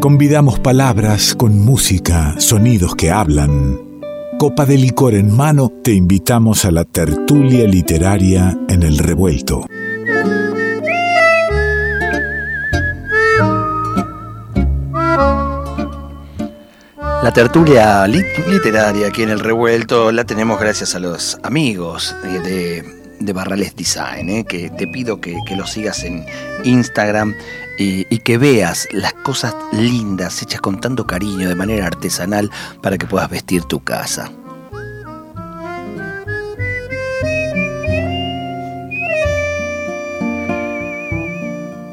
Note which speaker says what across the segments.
Speaker 1: Convidamos palabras con música, sonidos que hablan. Copa de licor en mano, te invitamos a la tertulia literaria en el revuelto.
Speaker 2: La tertulia literaria aquí en el revuelto la tenemos gracias a los amigos de, de Barrales Design, ¿eh? que te pido que, que los sigas en Instagram y, y, que veas las cosas lindas hechas con tanto cariño de manera artesanal para que puedas vestir tu casa.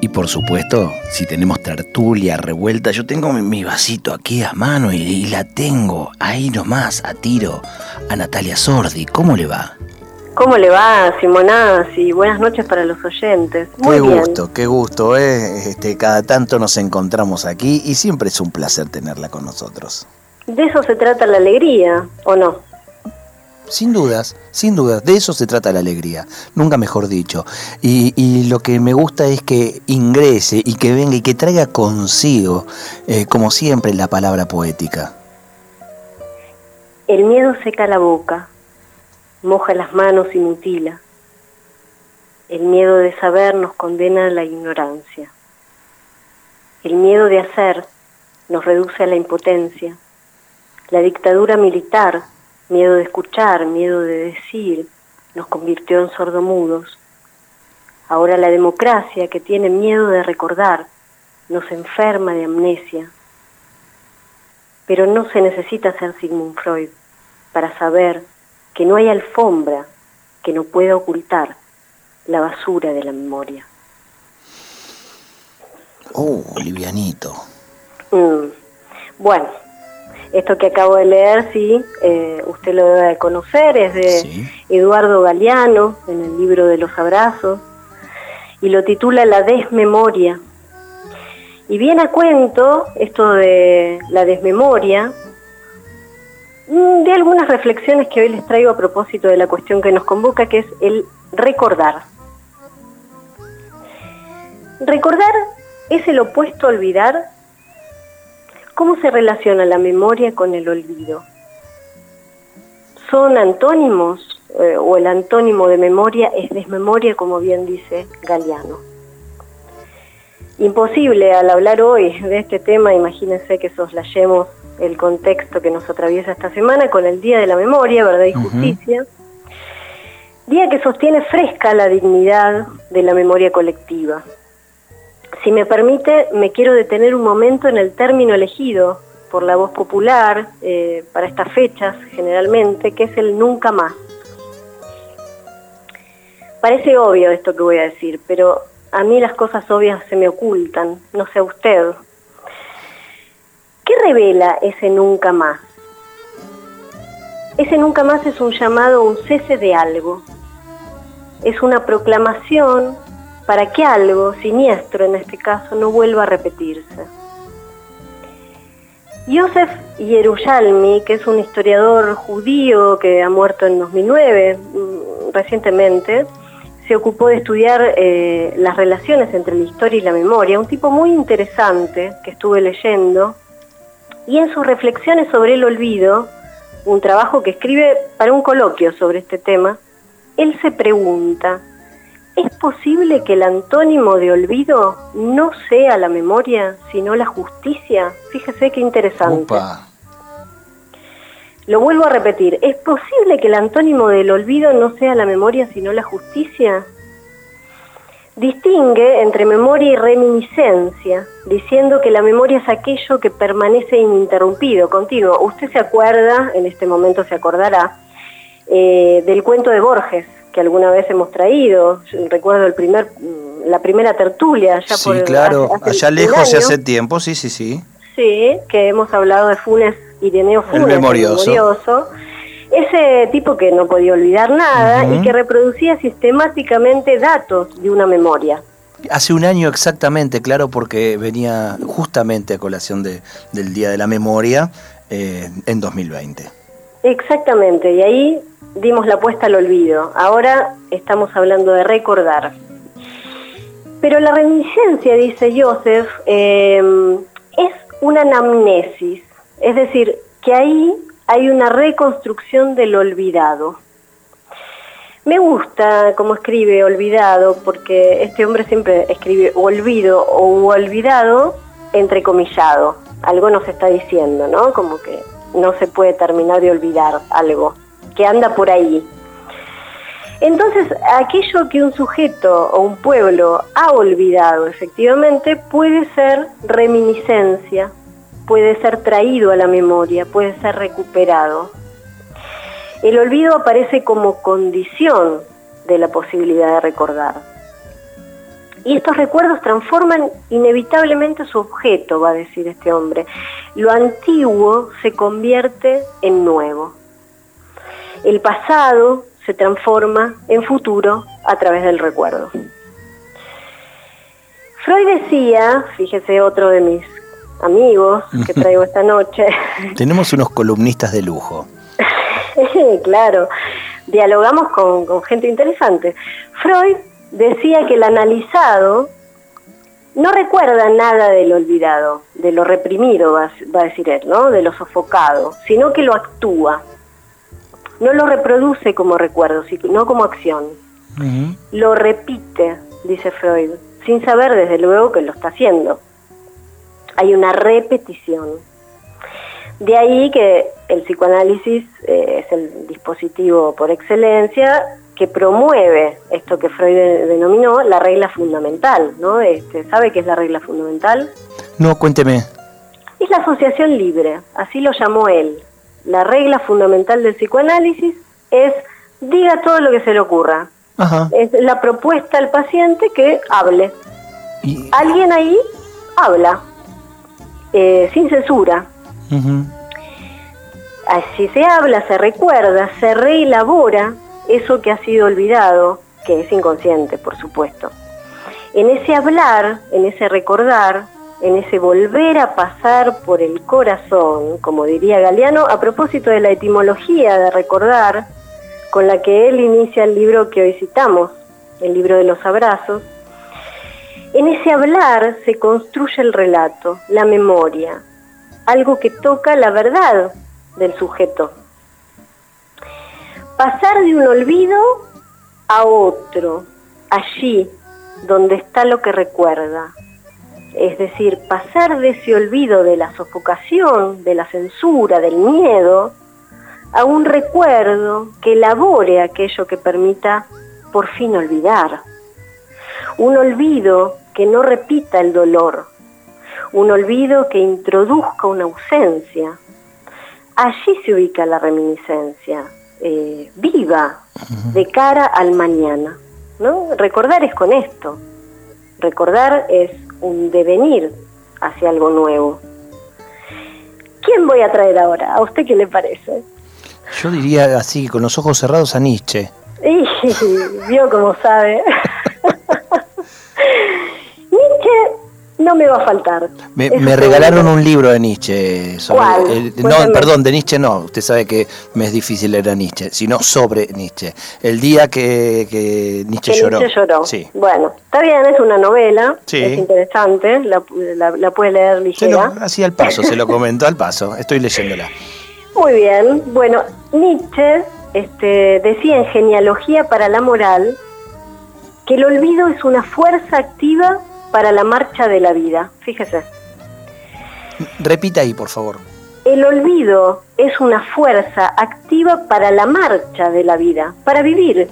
Speaker 2: Y por supuesto, si tenemos tertulia revuelta, yo tengo mi, vasito aquí a mano y, y, la tengo ahí nomás, a tiro, a Natalia Sordi. ¿Cómo le va?
Speaker 3: ¿Cómo le va, Simonás? Y buenas noches para los oyentes.
Speaker 2: Muy qué bien. gusto, qué gusto, ¿eh? Este, cada tanto nos encontramos aquí y siempre es un placer tenerla con nosotros.
Speaker 3: De eso se trata la alegría, ¿o no?
Speaker 2: Sin dudas, sin dudas, de eso se trata la alegría, nunca mejor dicho. Y, y, lo que me gusta es que ingrese y que venga y que traiga consigo, eh, como siempre, la palabra poética.
Speaker 3: El miedo seca la boca, moja las manos y mutila. El miedo de saber nos condena a la ignorancia. El miedo de hacer nos reduce a la impotencia. La dictadura militar miedo de escuchar, miedo de decir, nos convirtió en sordomudos. Ahora la democracia, que tiene miedo de recordar, nos enferma de amnesia. Pero no se necesita ser Sigmund Freud para saber que no hay alfombra que no pueda ocultar la basura de la memoria.
Speaker 2: Oh, livianito.
Speaker 3: Mm. Bueno, esto que acabo de leer, sí, eh, usted lo debe conocer, es de sí. Eduardo Galeano, en el libro de los abrazos, y lo titula La desmemoria. Y viene a cuento esto de la desmemoria, de algunas reflexiones que hoy les traigo a propósito de la cuestión que nos convoca, que es el recordar. Recordar es el opuesto a olvidar ¿Cómo se relaciona la memoria con el olvido? ¿Son antónimos eh, o el antónimo de memoria es desmemoria, como bien dice Galeano? Imposible al hablar hoy de este tema, imagínense que soslayemos el contexto que nos atraviesa esta semana con el Día de la Memoria, Verdad y Justicia, uh -huh. día que sostiene fresca la dignidad de la memoria colectiva, si me permite, me quiero detener un momento en el término elegido por la voz popular eh, para estas fechas, generalmente, que es el nunca más. Parece obvio esto que voy a decir, pero a mí las cosas obvias se me ocultan, no sé a usted. ¿Qué revela ese nunca más? Ese nunca más es un llamado, un cese de algo. Es una proclamación para que algo siniestro en este caso no vuelva a repetirse. Yosef Yerushalmi, que es un historiador judío que ha muerto en 2009 mm, recientemente, se ocupó de estudiar eh, las relaciones entre la historia y la memoria, un tipo muy interesante que estuve leyendo, y en sus reflexiones sobre el olvido, un trabajo que escribe para un coloquio sobre este tema, él se pregunta, ¿Es posible que el antónimo de olvido no sea la memoria, sino la justicia? Fíjese qué interesante. Opa. Lo vuelvo a repetir, ¿es posible que el antónimo del olvido no sea la memoria, sino la justicia? Distingue entre memoria y reminiscencia, diciendo que la memoria es aquello que permanece ininterrumpido, continuo. Usted se acuerda, en este momento se acordará, eh, del cuento de Borges, que alguna vez hemos traído. Recuerdo el primer, la primera tertulia allá
Speaker 2: sí, por claro, hace, hace allá lejos y hace tiempo, sí, sí, sí.
Speaker 3: Sí, que hemos hablado de Funes, Ireneo Funes,
Speaker 2: el memorioso.
Speaker 3: el memorioso. Ese tipo que no podía olvidar nada uh -huh. y que reproducía sistemáticamente datos de una memoria.
Speaker 2: Hace un año exactamente, claro, porque venía justamente a colación de, del Día de la Memoria eh, en 2020.
Speaker 3: Exactamente, y ahí dimos la apuesta al olvido. Ahora estamos hablando de recordar. Pero la reminiscencia, dice Joseph, eh, es una anamnesis, es decir, que ahí hay una reconstrucción del olvidado. Me gusta cómo escribe olvidado, porque este hombre siempre escribe olvido o olvidado entrecomillado. Algo nos está diciendo, ¿no? Como que no se puede terminar de olvidar algo, que anda por ahí. Entonces, aquello que un sujeto o un pueblo ha olvidado efectivamente puede ser reminiscencia, puede ser traído a la memoria, puede ser recuperado. El olvido aparece como condición de la posibilidad de recordar. Y estos recuerdos transforman inevitablemente su objeto, va a decir este hombre. Lo antiguo se convierte en nuevo. El pasado se transforma en futuro a través del recuerdo. Freud decía, fíjese otro de mis amigos que traigo esta noche.
Speaker 2: Tenemos unos columnistas de lujo.
Speaker 3: claro, dialogamos con, gente interesante. Freud decía que el analizado no recuerda nada de lo olvidado, de lo reprimido, va, a decir él, ¿no? de lo sofocado, sino que lo actúa. No lo reproduce como recuerdo, sino como acción. Lo repite, dice Freud, sin saber desde luego que lo está haciendo hay una repetición. De ahí que el psicoanálisis eh, es el dispositivo por excelencia que promueve esto que Freud denominó la regla fundamental, ¿no? Este, ¿Sabe qué es la regla fundamental?
Speaker 2: No, cuénteme.
Speaker 3: Es la asociación libre, así lo llamó él. La regla fundamental del psicoanálisis es diga todo lo que se le ocurra. Es la propuesta al paciente que hable. Alguien ahí habla. Eh, sin censura. Así se habla, se recuerda, se reelabora eso que ha sido olvidado, que es inconsciente, por supuesto. En ese hablar, en ese recordar, en ese volver a pasar por el corazón, como diría Galeano, a propósito de la etimología de recordar, con la que él inicia el libro que hoy citamos, el libro de los abrazos, en ese hablar se construye el relato, la memoria, algo que toca la verdad del sujeto. Pasar de un olvido a otro, allí donde está lo que recuerda. Es decir, pasar de ese olvido de la sofocación, de la censura, del miedo, a un recuerdo que elabore aquello que permita por fin olvidar un olvido que no repita el dolor, un olvido que introduzca una ausencia. Allí se ubica la reminiscencia, eh, viva, de cara al mañana. ¿no? Recordar es con esto, recordar es un devenir hacia algo nuevo. ¿Quién voy a traer ahora? ¿A usted qué le parece?
Speaker 2: Yo diría así, con los ojos cerrados a Nietzsche.
Speaker 3: Y, vio como sabe. No me va a faltar.
Speaker 2: Me, regalaron un libro de Nietzsche. Sobre no, perdón, de Nietzsche no. Usted sabe que me es difícil leer a Nietzsche, sino sobre Nietzsche. El día que, Nietzsche lloró.
Speaker 3: Nietzsche lloró. Sí. Bueno, está bien, es una novela. Es interesante. La, la, puede leer ligera.
Speaker 2: así al paso, se lo comento al paso. Estoy leyéndola.
Speaker 3: Muy bien. Bueno, Nietzsche este, decía en Genealogía para la Moral que el olvido es una fuerza activa para la marcha de la vida. Fíjese.
Speaker 2: Repita ahí, por favor.
Speaker 3: El olvido es una fuerza activa para la marcha de la vida, para vivir.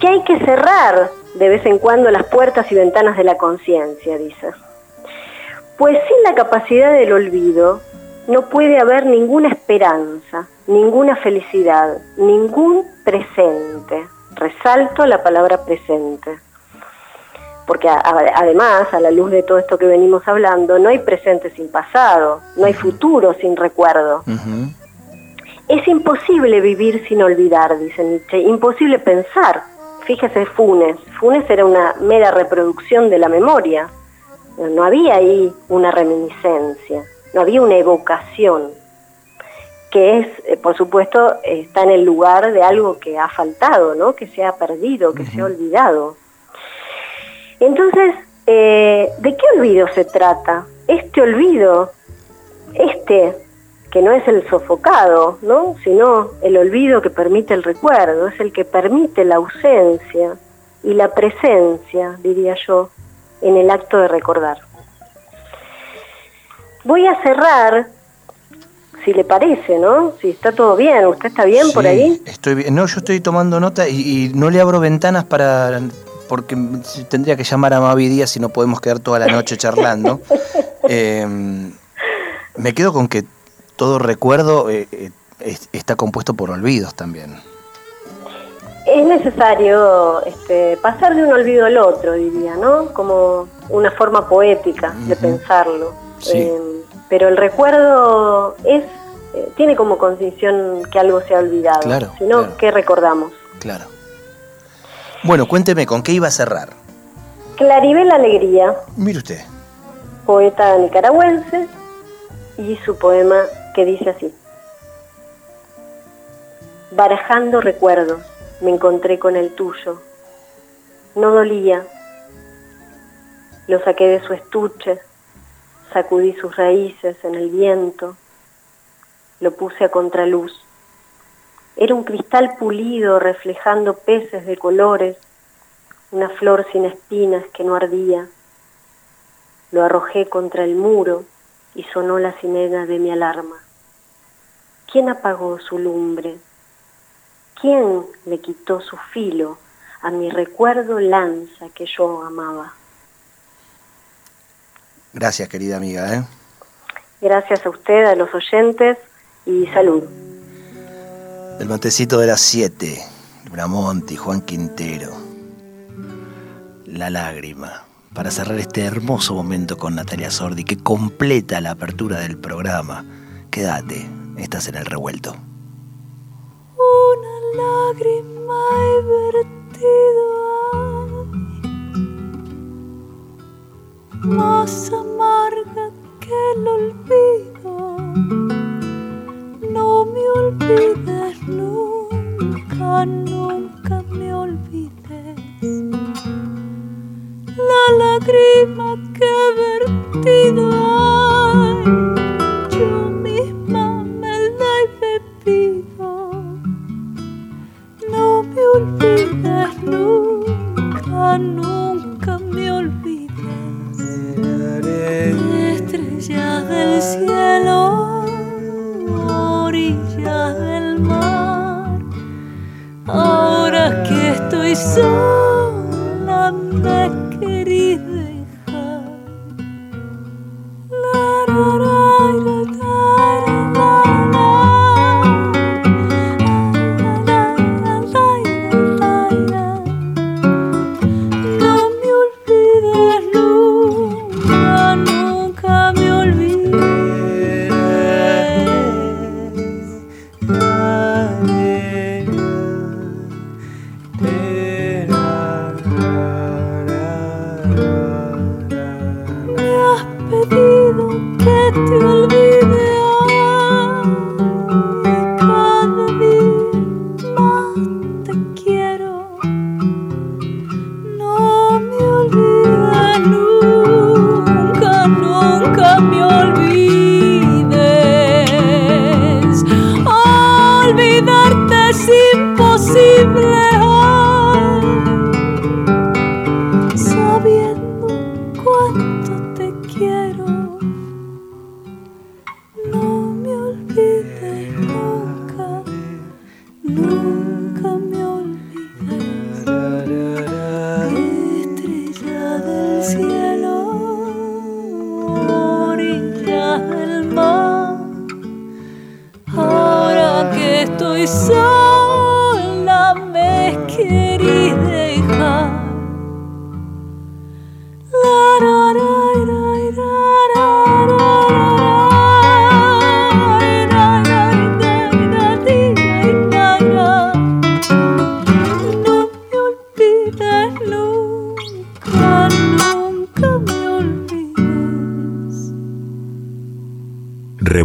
Speaker 3: Que hay que cerrar de vez en cuando las puertas y ventanas de la conciencia, dice. Pues sin la capacidad del olvido no puede haber ninguna esperanza, ninguna felicidad, ningún presente. Resalto la palabra presente. Porque además, a la luz de todo esto que venimos hablando, no hay presente sin pasado, no hay futuro sin recuerdo. Es imposible vivir sin olvidar, dice Nietzsche, imposible pensar. Fíjese Funes, Funes era una mera reproducción de la memoria, no había ahí una reminiscencia, no había una evocación que es, eh, por supuesto, está en el lugar de algo que ha faltado, ¿no? que se ha perdido, que se ha olvidado. Entonces, eh, ¿de qué olvido se trata? este olvido, este que no es el sofocado, ¿no? sino el olvido que permite el recuerdo, es el que permite la ausencia y la presencia, diría yo, en el acto de recordar. Voy a cerrar, si le parece, ¿no? Si está todo bien, ¿usted está bien por ahí?
Speaker 2: Estoy bien. No, yo estoy tomando nota y, no le abro ventanas para porque tendría que llamar a Mavi Díaz si no podemos quedar toda la noche charlando. Em, me quedo con que todo recuerdo eh, eh, está compuesto por olvidos también.
Speaker 3: Es necesario este, pasar de un olvido al otro, diría, ¿no? Como una forma poética de pensarlo. Em, pero el recuerdo es eh, tiene como condición que algo se ha olvidado. Claro, sino que recordamos.
Speaker 2: Claro. Bueno, cuénteme, ¿con qué iba a cerrar?
Speaker 3: Claribel Alegría.
Speaker 2: Mire usted.
Speaker 3: Poeta nicaragüense y su poema que dice así. Barajando recuerdos, me encontré con el tuyo. No dolía. Lo saqué de su estuche, sacudí sus raíces en el viento, lo puse a contraluz era un cristal pulido reflejando peces de colores, una flor sin espinas que no ardía. Lo arrojé contra el muro y sonó la sirena de mi alarma. ¿Quién apagó su lumbre? ¿Quién le quitó su filo a mi recuerdo lanza que yo amaba?
Speaker 2: Gracias, querida amiga. ¿eh?
Speaker 3: Gracias a usted, a los oyentes y salud.
Speaker 2: El matecito de las 7, Bramonte y Juan Quintero. La lágrima, para cerrar este hermoso momento con Natalia Sordi, que completa la apertura del programa. Quédate, estás en el revuelto.
Speaker 4: Una lágrima he vertido más amarga que el olvido no me olvides nunca, nunca me olvides. La lágrima que he vertido pedido que te olvide hoy cada día te quiero. No me olvides nunca, nunca me olvides. Olvidarte es imposible. Sabiendo cuánto